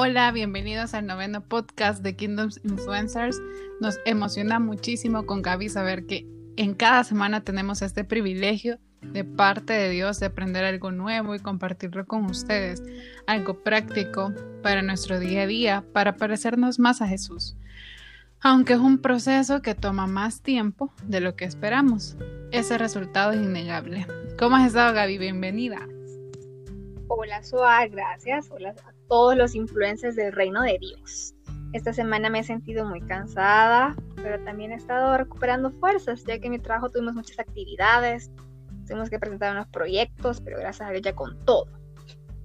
Hola, bienvenidos al noveno podcast de Kingdoms Influencers. Nos emociona muchísimo con Gaby saber que en cada semana tenemos este privilegio de parte de Dios de aprender algo nuevo y compartirlo con ustedes, algo práctico para nuestro día a día, para parecernos más a Jesús. Aunque es un proceso que toma más tiempo de lo que esperamos, ese resultado es innegable. ¿Cómo has estado, Gaby? Bienvenida. Hola, Soar, gracias. Hola a todos los influencers del reino de Dios. Esta semana me he sentido muy cansada, pero también he estado recuperando fuerzas, ya que en mi trabajo tuvimos muchas actividades, tuvimos que presentar unos proyectos, pero gracias a Dios ya con todo.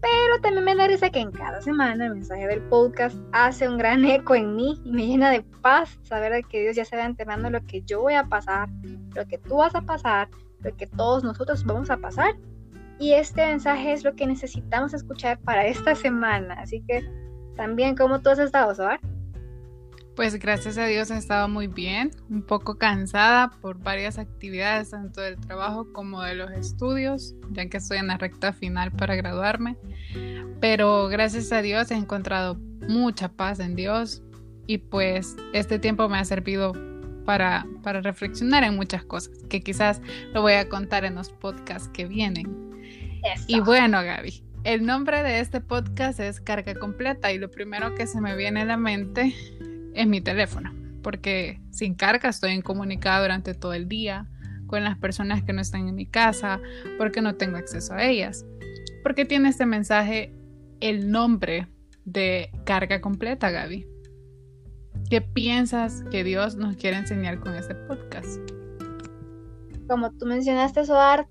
Pero también me da risa que en cada semana el mensaje del podcast hace un gran eco en mí y me llena de paz saber que Dios ya se va enterando lo que yo voy a pasar, lo que tú vas a pasar, lo que todos nosotros vamos a pasar y este mensaje es lo que necesitamos escuchar para esta semana. Así que también, ¿cómo tú has estado, Soar? Pues gracias a Dios he estado muy bien, un poco cansada por varias actividades, tanto del trabajo como de los estudios, ya que estoy en la recta final para graduarme. Pero gracias a Dios he encontrado mucha paz en Dios y pues este tiempo me ha servido para, para reflexionar en muchas cosas, que quizás lo voy a contar en los podcasts que vienen. Y bueno, Gaby, el nombre de este podcast es Carga Completa y lo primero que se me viene a la mente es mi teléfono, porque sin carga estoy incomunicada durante todo el día con las personas que no están en mi casa, porque no tengo acceso a ellas. porque tiene este mensaje el nombre de Carga Completa, Gaby? ¿Qué piensas que Dios nos quiere enseñar con este podcast? Como tú mencionaste, Soar,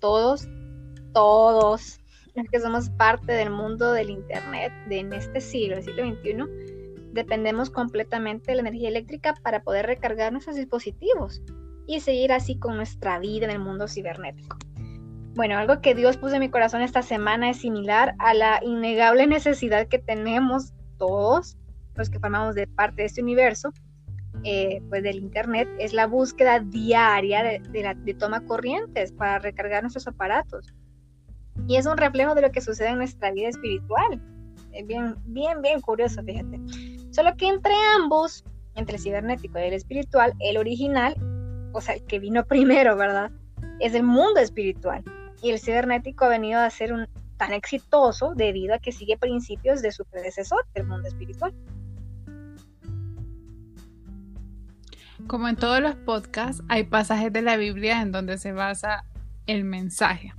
todos todos los que somos parte del mundo del Internet de en este siglo, el siglo XXI, dependemos completamente de la energía eléctrica para poder recargar nuestros dispositivos y seguir así con nuestra vida en el mundo cibernético. Bueno, algo que Dios puso en mi corazón esta semana es similar a la innegable necesidad que tenemos todos los que formamos de parte de este universo, eh, pues del Internet, es la búsqueda diaria de, de toma corrientes para recargar nuestros aparatos. Y es un reflejo de lo que sucede en nuestra vida espiritual. Es bien, bien, bien curioso, fíjate. Solo que entre ambos, entre el cibernético y el espiritual, el original, o sea, el que vino primero, ¿verdad? Es el mundo espiritual. Y el cibernético ha venido a ser un, tan exitoso debido a que sigue principios de su predecesor, el mundo espiritual. Como en todos los podcasts, hay pasajes de la Biblia en donde se basa el mensaje.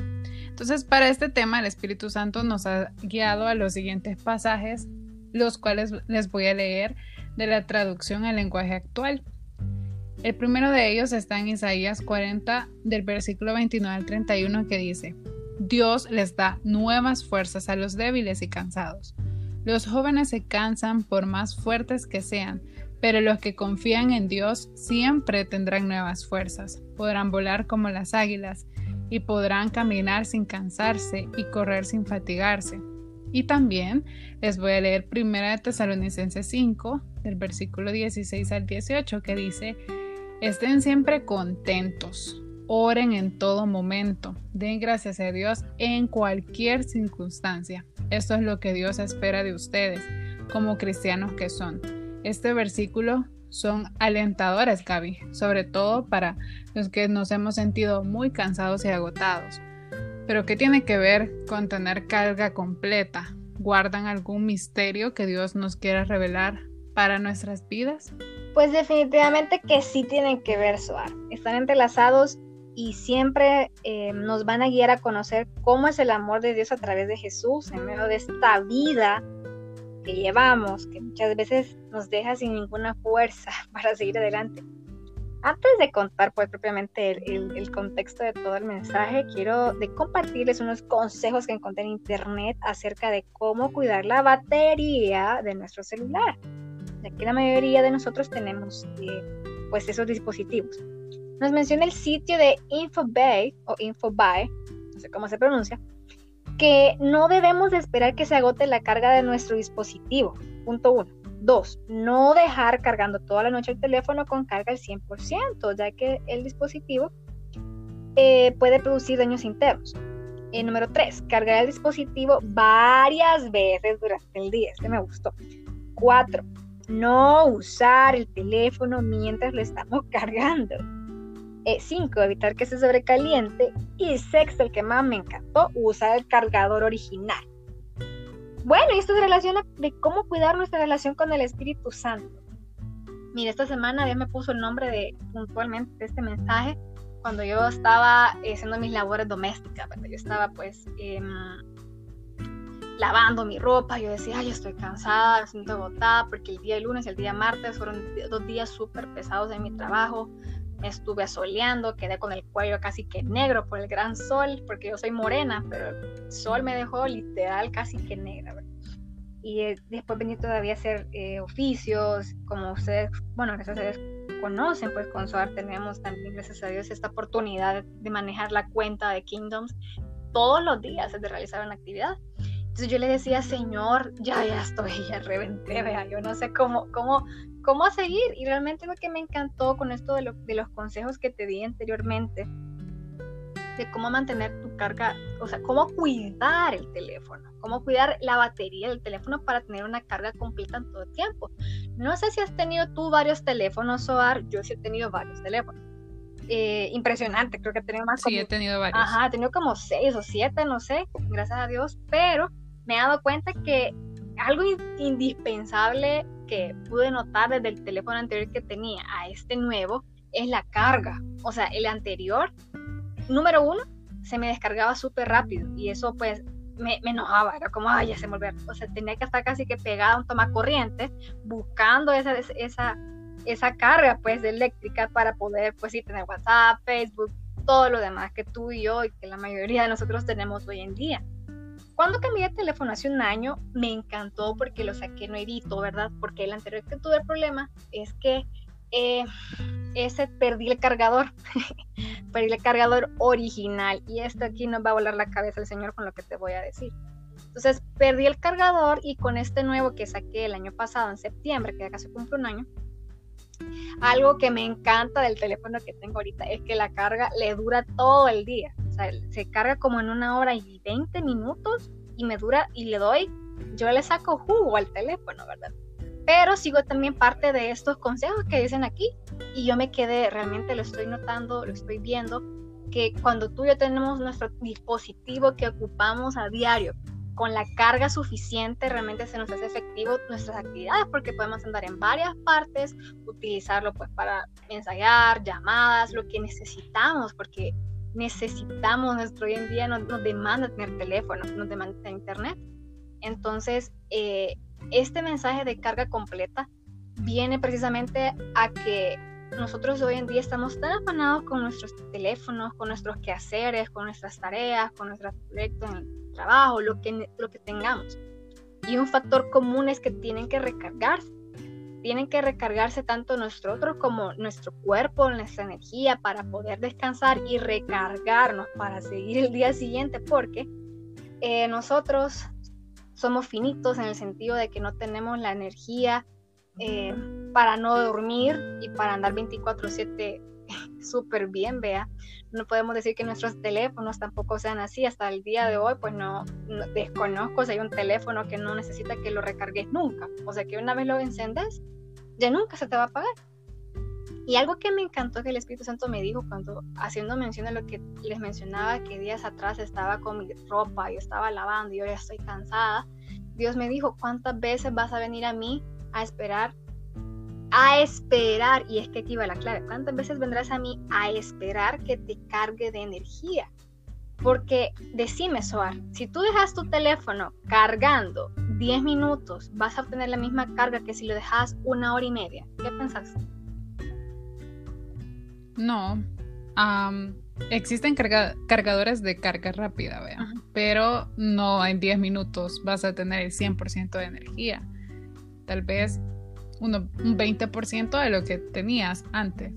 Entonces, para este tema, el Espíritu Santo nos ha guiado a los siguientes pasajes, los cuales les voy a leer de la traducción al lenguaje actual. El primero de ellos está en Isaías 40, del versículo 29 al 31, que dice, Dios les da nuevas fuerzas a los débiles y cansados. Los jóvenes se cansan por más fuertes que sean, pero los que confían en Dios siempre tendrán nuevas fuerzas. Podrán volar como las águilas y podrán caminar sin cansarse y correr sin fatigarse. Y también les voy a leer 1 de Tesalonicenses 5, del versículo 16 al 18, que dice, estén siempre contentos, oren en todo momento, den gracias a Dios en cualquier circunstancia. Esto es lo que Dios espera de ustedes, como cristianos que son. Este versículo son alentadoras, Gaby, sobre todo para los que nos hemos sentido muy cansados y agotados. Pero ¿qué tiene que ver con tener carga completa? ¿Guardan algún misterio que Dios nos quiera revelar para nuestras vidas? Pues definitivamente que sí tienen que ver, Suar. Están entrelazados y siempre eh, nos van a guiar a conocer cómo es el amor de Dios a través de Jesús en medio de esta vida que llevamos, que muchas veces nos deja sin ninguna fuerza para seguir adelante. Antes de contar pues propiamente el, contexto de todo el mensaje, quiero de compartirles unos consejos que encontré en internet acerca de cómo cuidar la batería de nuestro celular, ya que la mayoría de nosotros tenemos eh, pues esos dispositivos. Nos menciona el sitio de InfoBay o InfoBuy, no sé cómo se pronuncia, que no debemos esperar que se agote la carga de nuestro dispositivo. Punto uno. Dos, no dejar cargando toda la noche el teléfono con carga al 100%, ya que el dispositivo eh, puede producir daños internos. Eh, número 3, cargar el dispositivo varias veces durante el día. Este me gustó. 4, no usar el teléfono mientras lo estamos cargando. 5, eh, evitar que se sobrecaliente. Y sexto, el que más me encantó, usar el cargador original. Bueno, y esto se relaciona de cómo cuidar nuestra relación con el Espíritu Santo. Mira, esta semana Dios me puso el nombre de puntualmente de este mensaje cuando yo estaba haciendo mis labores domésticas, Yo estaba pues em, lavando mi ropa, yo decía, ay, estoy cansada, me siento agotada, porque el día lunes y el día martes fueron dos días súper pesados en mi trabajo, me estuve asoleando, quedé con el cuello casi que negro por el gran sol, porque yo soy morena, pero el sol me dejó literal casi que negra. Y eh, después venía todavía a hacer eh, oficios, como ustedes, bueno, gracias a conocen, pues con SOAR tenemos también, gracias a Dios, esta oportunidad de manejar la cuenta de Kingdoms todos los días de realizar una actividad. Entonces yo le decía, Señor, ya, ya estoy, ya reventé, vea, yo no sé cómo, cómo, cómo seguir. Y realmente lo que me encantó con esto de, de los consejos que te di anteriormente, de cómo mantener tu carga, o sea, cómo cuidar el teléfono, cómo cuidar la batería del teléfono para tener una carga completa en todo el tiempo. No sé si has tenido tú varios teléfonos, Soar, yo sí he tenido varios teléfonos. Eh, impresionante, creo que he tenido más. Sí, he tenido varios. Ajá, he tenido como seis o siete, no sé, gracias a Dios, pero me he dado cuenta que algo indispensable que pude notar desde el teléfono anterior que tenía a este nuevo es la carga. O sea, el anterior, número uno, se me descargaba súper rápido y eso pues me, enojaba, era como, ay, ya se me. O sea, tenía que estar casi que pegada a un toma corriente buscando esa, esa, esa carga pues eléctrica para poder pues sí tener WhatsApp, Facebook, todo lo demás que tú y yo y que la mayoría de nosotros tenemos hoy en día. Cuando cambié de teléfono hace un año, me encantó porque lo saqué nuevito, ¿verdad? Porque el anterior que tuve el problema es que eh, ese perdí el cargador, perdí el cargador original y esto aquí nos va a volar la cabeza el señor con lo que te voy a decir. Entonces perdí el cargador y con este nuevo que saqué el año pasado en septiembre, que ya casi cumple un año, algo que me encanta del teléfono que tengo ahorita es que la carga le dura todo el día se carga como en una hora y 20 minutos y me dura y le doy, yo le saco jugo al teléfono, ¿verdad? Pero sigo también parte de estos consejos que dicen aquí y yo me quedé, realmente lo estoy notando, lo estoy viendo, que cuando tú y yo tenemos nuestro dispositivo que ocupamos a diario, con la carga suficiente realmente se nos hace efectivo nuestras actividades porque podemos andar en varias partes, utilizarlo pues para ensayar, llamadas, lo que necesitamos, porque necesitamos, nuestro hoy en día nos, demanda tener teléfono, nos demanda tener internet. Entonces, eh, este mensaje de carga completa viene precisamente a que nosotros hoy en día estamos tan afanados con nuestros teléfonos, con nuestros quehaceres, con nuestras tareas, con nuestros proyectos en el trabajo, lo que, lo que tengamos. Y un factor común es que tienen que recargarse tienen que recargarse tanto nosotros como nuestro cuerpo, nuestra energía para poder descansar y recargarnos para seguir el día siguiente, porque eh, nosotros somos finitos en el sentido de que no tenemos la energía eh, para no dormir y para andar 24/7 súper bien, vea. No podemos decir que nuestros teléfonos tampoco sean así. Hasta el día de hoy, pues no, desconozco si hay un teléfono que no necesita que lo recargues nunca. O sea que una vez lo encendes, ya nunca se te va a apagar. Y algo que me encantó que el Espíritu Santo me dijo cuando haciendo mención de lo que les mencionaba, que días atrás estaba con mi ropa, y estaba lavando y yo ya estoy cansada, Dios me dijo, ¿cuántas veces vas a venir a mí a esperar a esperar, y es que aquí va la clave, ¿cuántas veces vendrás a mí a esperar que te cargue de energía? Porque decime, Soar, si tú dejas tu teléfono cargando 10 minutos, vas a obtener la misma carga que si lo dejas una hora y media. ¿Qué pensás? No. existen cargadores de carga rápida, vea, pero no en 10 minutos vas a tener el 100% de energía. Tal vez un 20% de lo que tenías antes,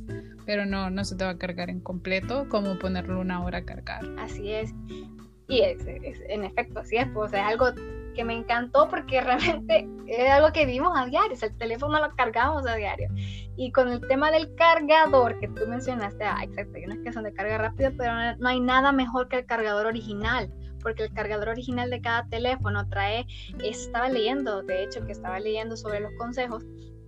pero no, no se te va a cargar en completo como ponerlo una hora a cargar. Así es. Y es, en efecto, así es, pues es algo que me encantó porque realmente es algo que vimos a diario, el teléfono lo cargamos a diario. Y con el tema del cargador que tú mencionaste, ah, exacto, hay unas que son de carga rápida, pero no hay nada mejor que el cargador original, porque el cargador original de cada teléfono trae, estaba leyendo, de hecho que estaba leyendo sobre los consejos,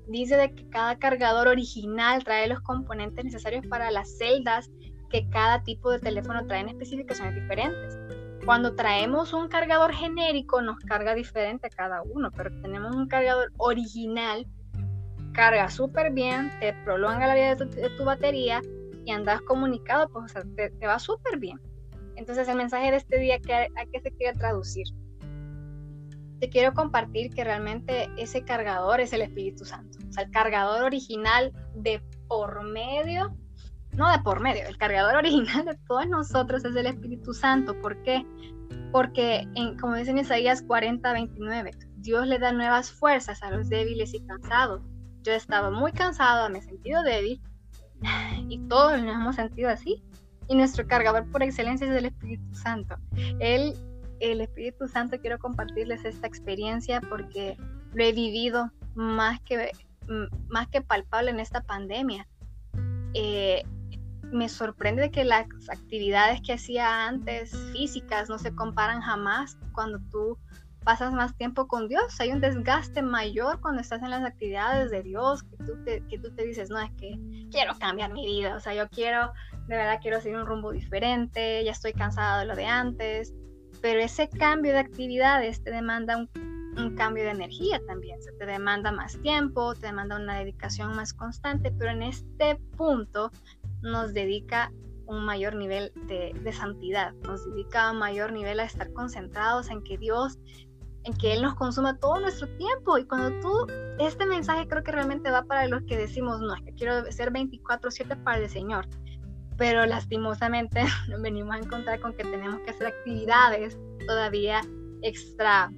dice de que cada cargador original trae los componentes necesarios para las celdas que cada tipo de teléfono trae en especificaciones diferentes. Cuando traemos un cargador genérico nos carga diferente cada uno, pero tenemos un cargador original, carga súper bien, te prolonga la vida de tu, batería y andas comunicado, pues te, va súper bien. Entonces el mensaje de este día, ¿a qué se quiere traducir? Te quiero compartir que realmente ese cargador es el Espíritu Santo. O sea, el cargador original de por medio no de por medio, el cargador original de todos nosotros es el Espíritu Santo. ¿Por qué? Porque, en, como dice en Isaías 40, 29, Dios le da nuevas fuerzas a los débiles y cansados. Yo estaba muy cansado, me he sentido débil y todos nos hemos sentido así. Y nuestro cargador por excelencia es el Espíritu Santo. Él, el Espíritu Santo, quiero compartirles esta experiencia porque lo he vivido más que, más que palpable en esta pandemia. Eh, me sorprende que las actividades que hacía antes físicas no se comparan jamás cuando tú pasas más tiempo con Dios. Hay un desgaste mayor cuando estás en las actividades de Dios, que tú te, que tú te dices, no, es que quiero cambiar mi vida, o sea, yo quiero, de verdad quiero seguir un rumbo diferente, ya estoy cansado de lo de antes, pero ese cambio de actividades te demanda un, cambio de energía también, se te demanda más tiempo, te demanda una dedicación más constante, pero en este punto nos dedica un mayor nivel de, santidad, nos dedica un mayor nivel a estar concentrados en que Dios, en que Él nos consuma todo nuestro tiempo. Y cuando tú, este mensaje creo que realmente va para los que decimos, no, es que quiero ser 24/7 para el Señor. Pero lastimosamente venimos a encontrar con que tenemos que hacer actividades todavía extra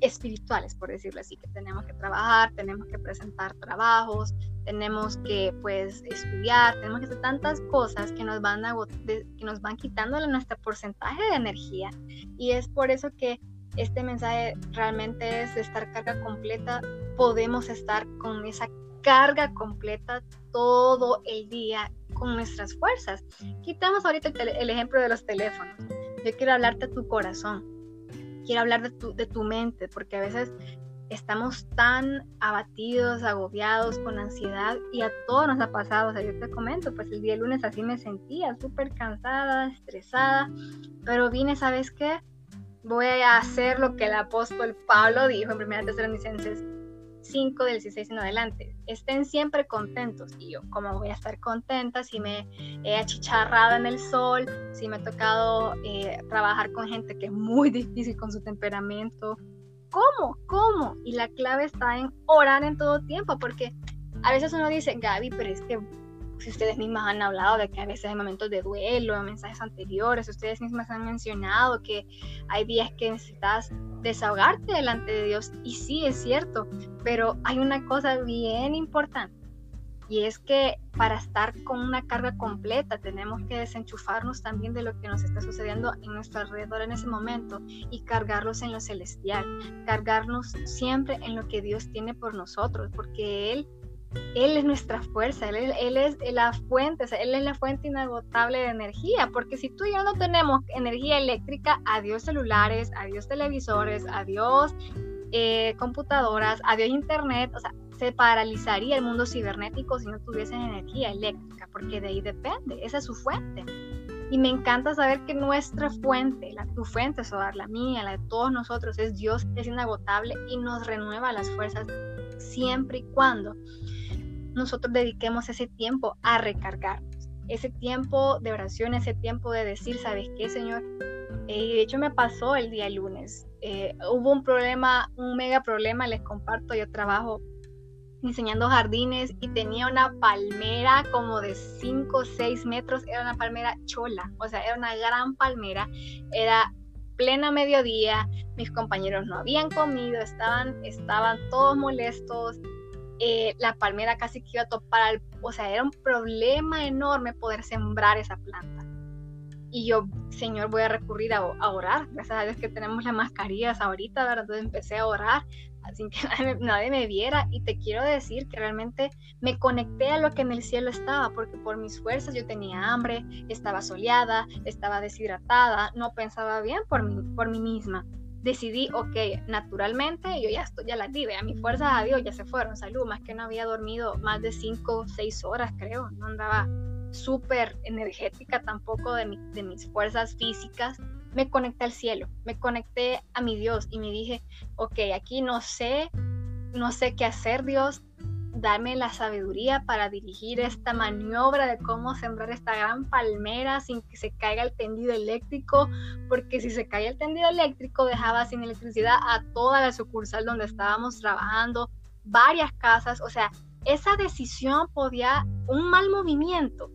espirituales, por decirlo así, que tenemos que trabajar, tenemos que presentar trabajos, tenemos que pues estudiar, tenemos que hacer tantas cosas que nos van a, que nos van quitando nuestro porcentaje de energía. Y es por eso que este mensaje realmente es estar carga completa, podemos estar con esa carga completa todo el día con nuestras fuerzas. Quitamos ahorita el, el ejemplo de los teléfonos. Yo quiero hablarte a tu corazón quiero hablar de tu, de tu mente, porque a veces estamos tan abatidos, agobiados, con ansiedad y a todos nos ha pasado. O sea, yo te comento, pues el día lunes así me sentía súper cansada, estresada, pero vine, ¿sabes qué? Voy a hacer lo que el apóstol Pablo dijo en 1 Tesalonicenses 5 del 16 en adelante. Estén siempre contentos. Y yo, ¿cómo voy a estar contenta si me he achicharrado en el sol, si me ha tocado eh, trabajar con gente que es muy difícil con su temperamento? ¿Cómo? ¿Cómo? Y la clave está en orar en todo tiempo, porque a veces uno dice, Gaby, pero es que si ustedes mismas han hablado de que a veces hay momentos de duelo, en mensajes anteriores, ustedes mismas han mencionado que hay días que necesitas desahogarte delante de Dios y sí es cierto, pero hay una cosa bien importante y es que para estar con una carga completa tenemos que desenchufarnos también de lo que nos está sucediendo en nuestro alrededor en ese momento y cargarlos en lo celestial, cargarnos siempre en lo que Dios tiene por nosotros, porque Él él es nuestra fuerza, él, es la fuente, Él es la fuente inagotable de energía, porque si tú y yo no tenemos energía eléctrica, adiós celulares, adiós televisores, adiós eh, computadoras, adiós internet, o sea, se paralizaría el mundo cibernético si no tuviesen energía eléctrica, porque de ahí depende, esa es su fuente. Y me encanta saber que nuestra fuente, la, tu fuente, Sodar, la mía, la de todos nosotros, es Dios, es inagotable y nos renueva las fuerzas siempre y cuando nosotros dediquemos ese tiempo a recargarnos, ese tiempo de oración, ese tiempo de decir, ¿sabes qué, Señor? Eh, y de hecho me pasó el día lunes. Eh, hubo un problema, un mega problema, les comparto, yo trabajo diseñando jardines y tenía una palmera como de 5 o 6 metros, era una palmera chola, o sea, era una gran palmera, era plena mediodía, mis compañeros no habían comido, estaban, estaban todos molestos, eh, la palmera casi que iba a topar, o sea, era un problema enorme poder sembrar esa planta. Y yo, Señor, voy a recurrir a, orar. Gracias a Dios que tenemos las mascarillas ahorita, ¿verdad? Entonces empecé a orar. sin que nadie, me viera. Y te quiero decir que realmente me conecté a lo que en el cielo estaba, porque por mis fuerzas yo tenía hambre, estaba soleada, estaba deshidratada, no pensaba bien por mí, por mí misma. Decidí, ok, naturalmente yo ya estoy, ya la di, a mis fuerzas a Dios ya se fueron, salud, más que no había dormido más de 5 o 6 horas, creo, no andaba súper energética tampoco de, de mis fuerzas físicas, me conecté al cielo, me conecté a mi Dios y me dije, ok, aquí no sé, no sé qué hacer Dios, dame la sabiduría para dirigir esta maniobra de cómo sembrar esta gran palmera sin que se caiga el tendido eléctrico, porque si se caía el tendido eléctrico dejaba sin electricidad a toda la sucursal donde estábamos trabajando, varias casas, o sea, esa decisión podía, un mal movimiento,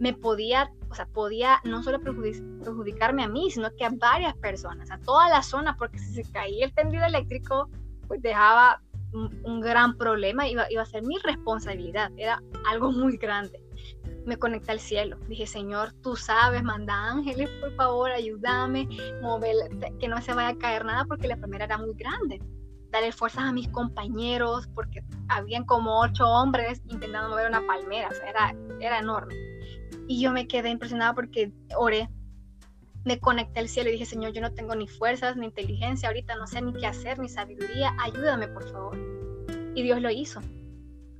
me podía o sea, podía no solo perjudicarme a mí, sino que a varias personas, a toda la zona, porque si se caía el tendido eléctrico, pues dejaba un, gran problema, iba, iba a ser mi responsabilidad, era algo muy grande. Me conecté al cielo, dije, Señor, tú sabes, manda ángeles, por favor, ayúdame, mover, que no se vaya a caer nada, porque la primera era muy grande darle fuerzas a mis compañeros, porque habían como ocho hombres intentando mover una palmera, era, era enorme. Y yo me quedé impresionada porque oré, me conecté al cielo y dije, Señor, yo no tengo ni fuerzas, ni inteligencia, ahorita no sé ni qué hacer, ni sabiduría, ayúdame por favor. Y Dios lo hizo.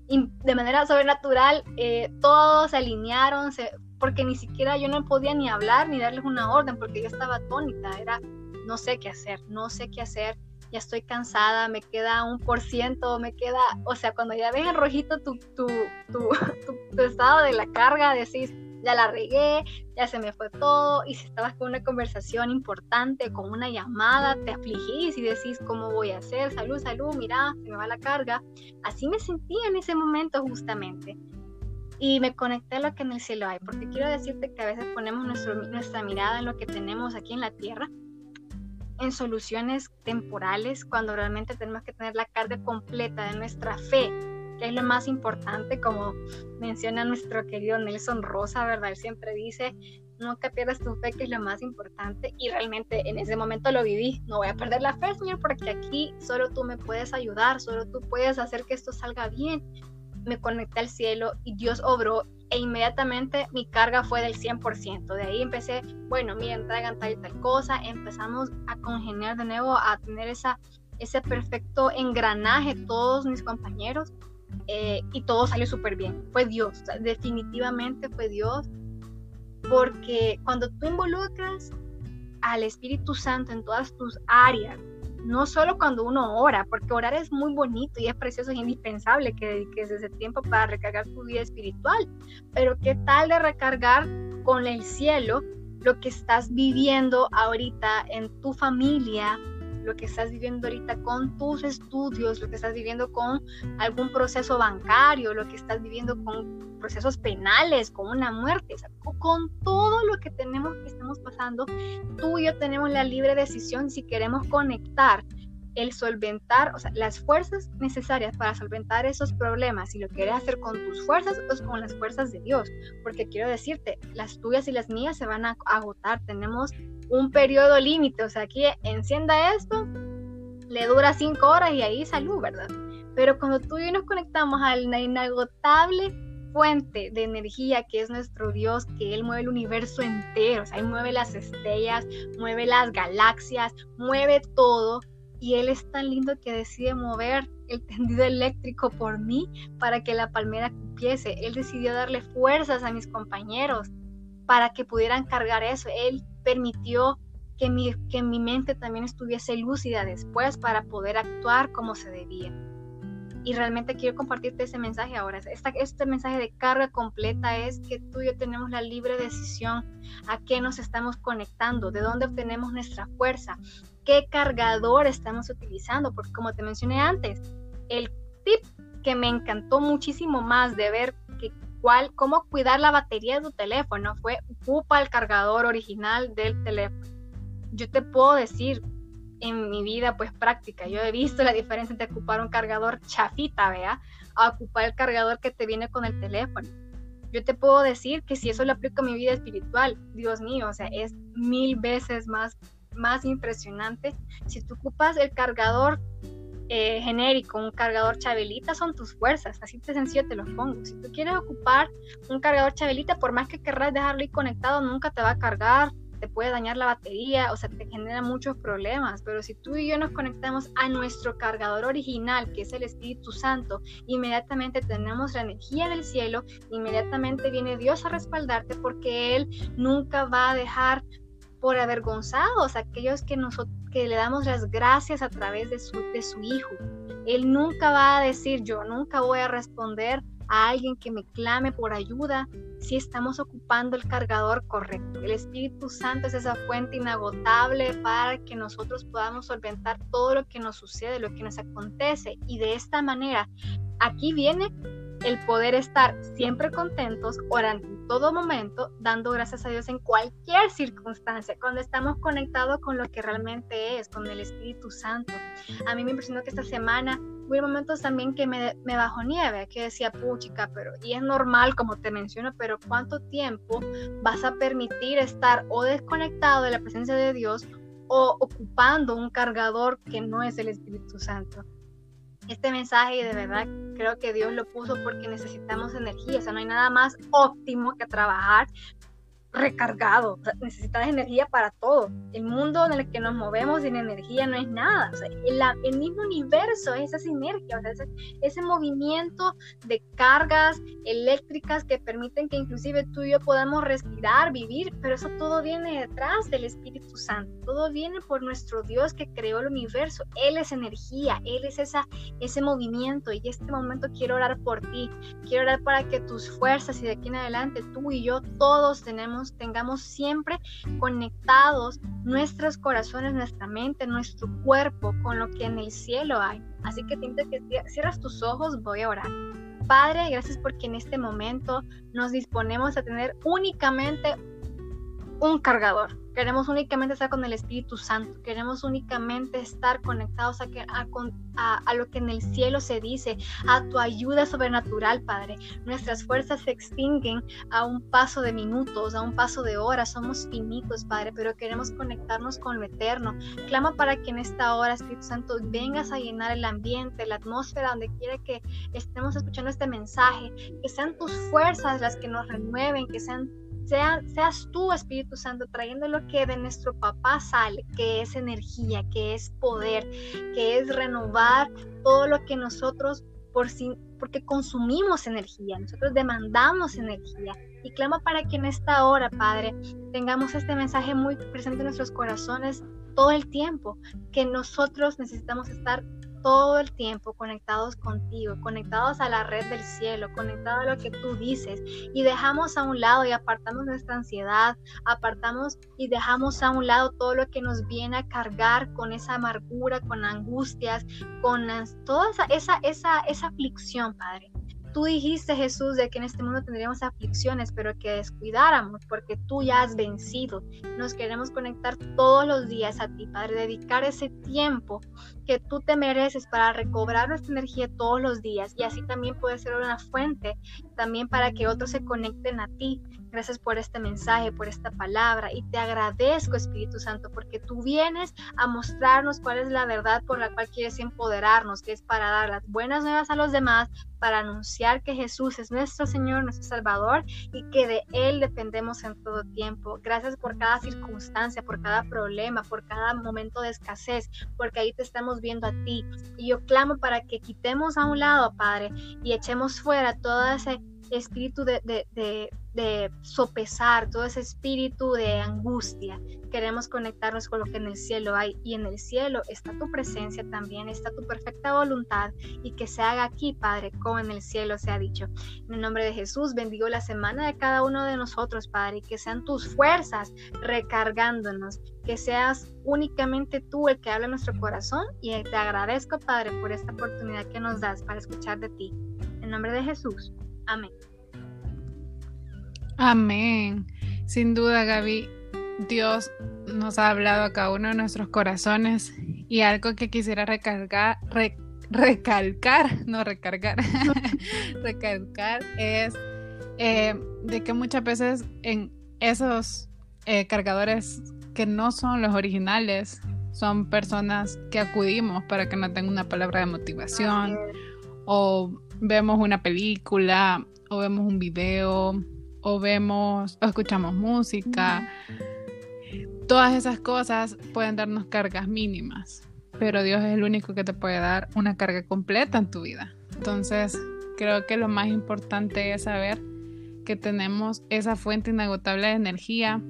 Y de manera sobrenatural, eh, todos se alinearon, porque ni siquiera yo no podía ni hablar ni darles una orden, porque yo estaba atónita, era, no sé qué hacer, no sé qué hacer, ya estoy cansada, me queda un por ciento, me queda, o sea, cuando ya ves en rojito tu, tu, tu, tu estado de la carga, decís, ya la regué, ya se me fue todo, y si estabas con una conversación importante, con una llamada, te afligís y decís, ¿cómo voy a hacer? Salud, salud, mira, se me va la carga. Así me sentía en ese momento justamente. Y me conecté a lo que en el cielo hay, porque quiero decirte que a veces ponemos nuestra mirada en lo que tenemos aquí en la tierra, en soluciones temporales, cuando realmente tenemos que tener la carga completa de nuestra fe es lo más importante, como menciona nuestro querido Nelson Rosa, ¿verdad? Él siempre dice, nunca pierdas tu fe, que es lo más importante, y realmente en ese momento lo viví, no voy a perder la fe, Señor, porque aquí solo tú me puedes ayudar, solo tú puedes hacer que esto salga bien. Me conecté al cielo y Dios obró e inmediatamente mi carga fue del 100%. De ahí empecé, bueno, miren, traigan tal y tal cosa, empezamos a congeniar de nuevo, a tener esa, ese perfecto engranaje todos mis compañeros eh, y todo salió súper bien. Fue Dios, definitivamente fue Dios, porque cuando tú involucras al Espíritu Santo en todas tus áreas, no solo cuando uno ora, porque orar es muy bonito y es precioso y indispensable que dediques ese tiempo para recargar tu vida espiritual, pero qué tal de recargar con el cielo lo que estás viviendo ahorita en tu familia, lo que estás viviendo ahorita con tus estudios, lo que estás viviendo con algún proceso bancario, lo que estás viviendo con procesos penales, con una muerte, con todo lo que tenemos que estamos pasando, tú y yo tenemos la libre decisión si queremos conectar el solventar, o sea, las fuerzas necesarias para solventar esos problemas, si lo quieres hacer con tus fuerzas o con las fuerzas de Dios, porque quiero decirte, las tuyas y las mías se van a agotar, tenemos un periodo límite, o sea, aquí encienda esto, le dura cinco horas y ahí salud, ¿verdad? Pero cuando tú y yo nos conectamos a la inagotable fuente de energía que es nuestro Dios, que Él mueve el universo entero, o sea, Él mueve las estrellas, mueve las galaxias, mueve todo, y Él es tan lindo que decide mover el tendido eléctrico por mí para que la palmera cupiese. Él decidió darle fuerzas a mis compañeros para que pudieran cargar eso. Él permitió que mi, que mi mente también estuviese lúcida después para poder actuar como se debía. Y realmente quiero compartirte ese mensaje ahora. este mensaje de carga completa es que tú y yo tenemos la libre decisión a qué nos estamos conectando, de dónde obtenemos nuestra fuerza, qué cargador estamos utilizando, porque como te mencioné antes, el tip que me encantó muchísimo más de ver que cuál, cómo cuidar la batería de tu teléfono fue ocupa el cargador original del teléfono. Yo te puedo decir en mi vida pues práctica, yo he visto la diferencia entre ocupar un cargador chafita, vea, a ocupar el cargador que te viene con el teléfono. Yo te puedo decir que si eso lo aplico a mi vida espiritual, Dios mío, o sea, es mil veces más más impresionante. Si tú ocupas el cargador eh, genérico, un cargador chabelita, son tus fuerzas, así de sencillo te lo pongo. Si tú quieres ocupar un cargador chabelita, por más que querrás dejarlo ahí conectado, nunca te va a cargar, te puede dañar la batería, o sea, te genera muchos problemas, pero si tú y yo nos conectamos a nuestro cargador original, que es el Espíritu Santo, inmediatamente tenemos la energía del cielo, inmediatamente viene Dios a respaldarte porque Él nunca va a dejar por avergonzados aquellos que nosotros que le damos las gracias a través de su, de su Hijo. Él nunca va a decir yo, nunca voy a responder a alguien que me clame por ayuda si estamos ocupando el cargador correcto. El Espíritu Santo es esa fuente inagotable para que nosotros podamos solventar todo lo que nos sucede, lo que nos acontece. Y de esta manera, aquí viene el poder estar siempre contentos, orando todo momento, dando gracias a Dios en cualquier circunstancia, cuando estamos conectados con lo que realmente es, con el Espíritu Santo. A mí me impresionó que esta semana hubo momentos también que me, me bajó nieve, que decía, puchica, pero, y es normal como te menciono, pero ¿cuánto tiempo vas a permitir estar o desconectado de la presencia de Dios o ocupando un cargador que no es el Espíritu Santo? Este mensaje de verdad creo que Dios lo puso porque necesitamos energía, o sea, no hay nada más óptimo que trabajar recargado, necesitas energía para todo. El mundo en el que nos movemos sin energía no es nada. el, mismo universo es esa sinergia, o sea, ese, ese, movimiento de cargas eléctricas que permiten que inclusive tú y yo podamos respirar, vivir, pero eso todo viene detrás del Espíritu Santo. Todo viene por nuestro Dios que creó el universo. Él es energía, Él es esa, ese movimiento. Y en este momento quiero orar por ti. Quiero orar para que tus fuerzas y de aquí en adelante tú y yo todos tenemos tengamos siempre conectados nuestros corazones, nuestra mente, nuestro cuerpo con lo que en el cielo hay. Así que te invito que cierras tus ojos, voy a orar. Padre, gracias porque en este momento nos disponemos a tener únicamente un cargador. Queremos únicamente estar con el Espíritu Santo. Queremos únicamente estar conectados a, lo que en el cielo se dice, a tu ayuda sobrenatural, Padre. Nuestras fuerzas se extinguen a un paso de minutos, a un paso de horas. Somos finitos, Padre, pero queremos conectarnos con lo eterno. Clama para que en esta hora, Espíritu Santo, vengas a llenar el ambiente, la atmósfera, donde quiera que estemos escuchando este mensaje. Que sean tus fuerzas las que nos renueven, que sean seas tú, Espíritu Santo, trayendo lo que de nuestro papá sale, que es energía, que es poder, que es renovar todo lo que nosotros, por sí, porque consumimos energía, nosotros demandamos energía. Y clama para que en esta hora, Padre, tengamos este mensaje muy presente en nuestros corazones todo el tiempo, que nosotros necesitamos estar todo el tiempo conectados contigo, conectados a la red del cielo, conectados a lo que tú dices y dejamos a un lado y apartamos nuestra ansiedad, apartamos y dejamos a un lado todo lo que nos viene a cargar con esa amargura, con angustias, con toda esa, esa, esa, esa aflicción, Padre. Tú dijiste, Jesús, de que en este mundo tendríamos aflicciones, pero que descuidáramos, porque tú ya has vencido. Nos queremos conectar todos los días a ti, Padre, dedicar ese tiempo que tú te mereces para recobrar nuestra energía todos los días y así también puede ser una fuente también para que otros se conecten a ti. Gracias por este mensaje, por esta palabra y te agradezco Espíritu Santo porque tú vienes a mostrarnos cuál es la verdad por la cual quieres empoderarnos, que es para dar las buenas nuevas a los demás, para anunciar que Jesús es nuestro Señor, nuestro Salvador y que de Él dependemos en todo tiempo. Gracias por cada circunstancia, por cada problema, por cada momento de escasez, porque ahí te estamos viendo a ti. Y yo clamo para que quitemos a un lado, Padre, y echemos fuera todo ese espíritu de, de sopesar, todo ese espíritu de angustia. Queremos conectarnos con lo que en el cielo hay y en el cielo está tu presencia también, está tu perfecta voluntad y que se haga aquí, Padre, como en el cielo se ha dicho. En el nombre de Jesús, bendigo la semana de cada uno de nosotros, Padre, y que sean tus fuerzas recargándonos, que seas únicamente tú el que habla nuestro corazón y te agradezco, Padre, por esta oportunidad que nos das para escuchar de ti. En nombre de Jesús. Amén. Amén. Sin duda, Gaby, Dios nos ha hablado a cada uno de nuestros corazones y algo que quisiera recargar, recalcar, no recargar, recalcar es eh, de que muchas veces en esos eh, cargadores que no son los originales, son personas que acudimos para que nos den una palabra de motivación o vemos una película o vemos un video o vemos o escuchamos música. Todas esas cosas pueden darnos cargas mínimas, pero Dios es el único que te puede dar una carga completa en tu vida. Entonces, creo que lo más importante es saber que tenemos esa fuente inagotable de energía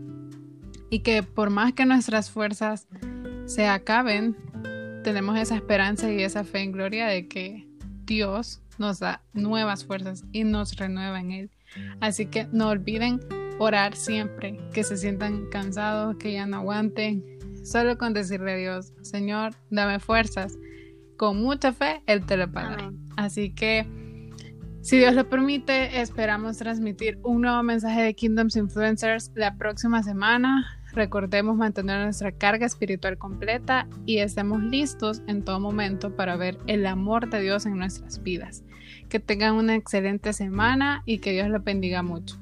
y que por más que nuestras fuerzas se acaben, tenemos esa esperanza y esa fe en gloria de que Dios nos da nuevas fuerzas y nos renueva en Él. Así que no olviden orar siempre, que se sientan cansados, que ya no aguanten, solo con decirle a Dios, Señor, dame fuerzas. Con mucha fe, Él te lo paga. Así que, si Dios lo permite, esperamos transmitir un nuevo mensaje de Kingdoms Influencers la próxima semana. Recordemos mantener nuestra carga espiritual completa y estemos listos en todo momento para ver el amor de Dios en nuestras vidas. Que tengan una excelente semana y que Dios les bendiga mucho.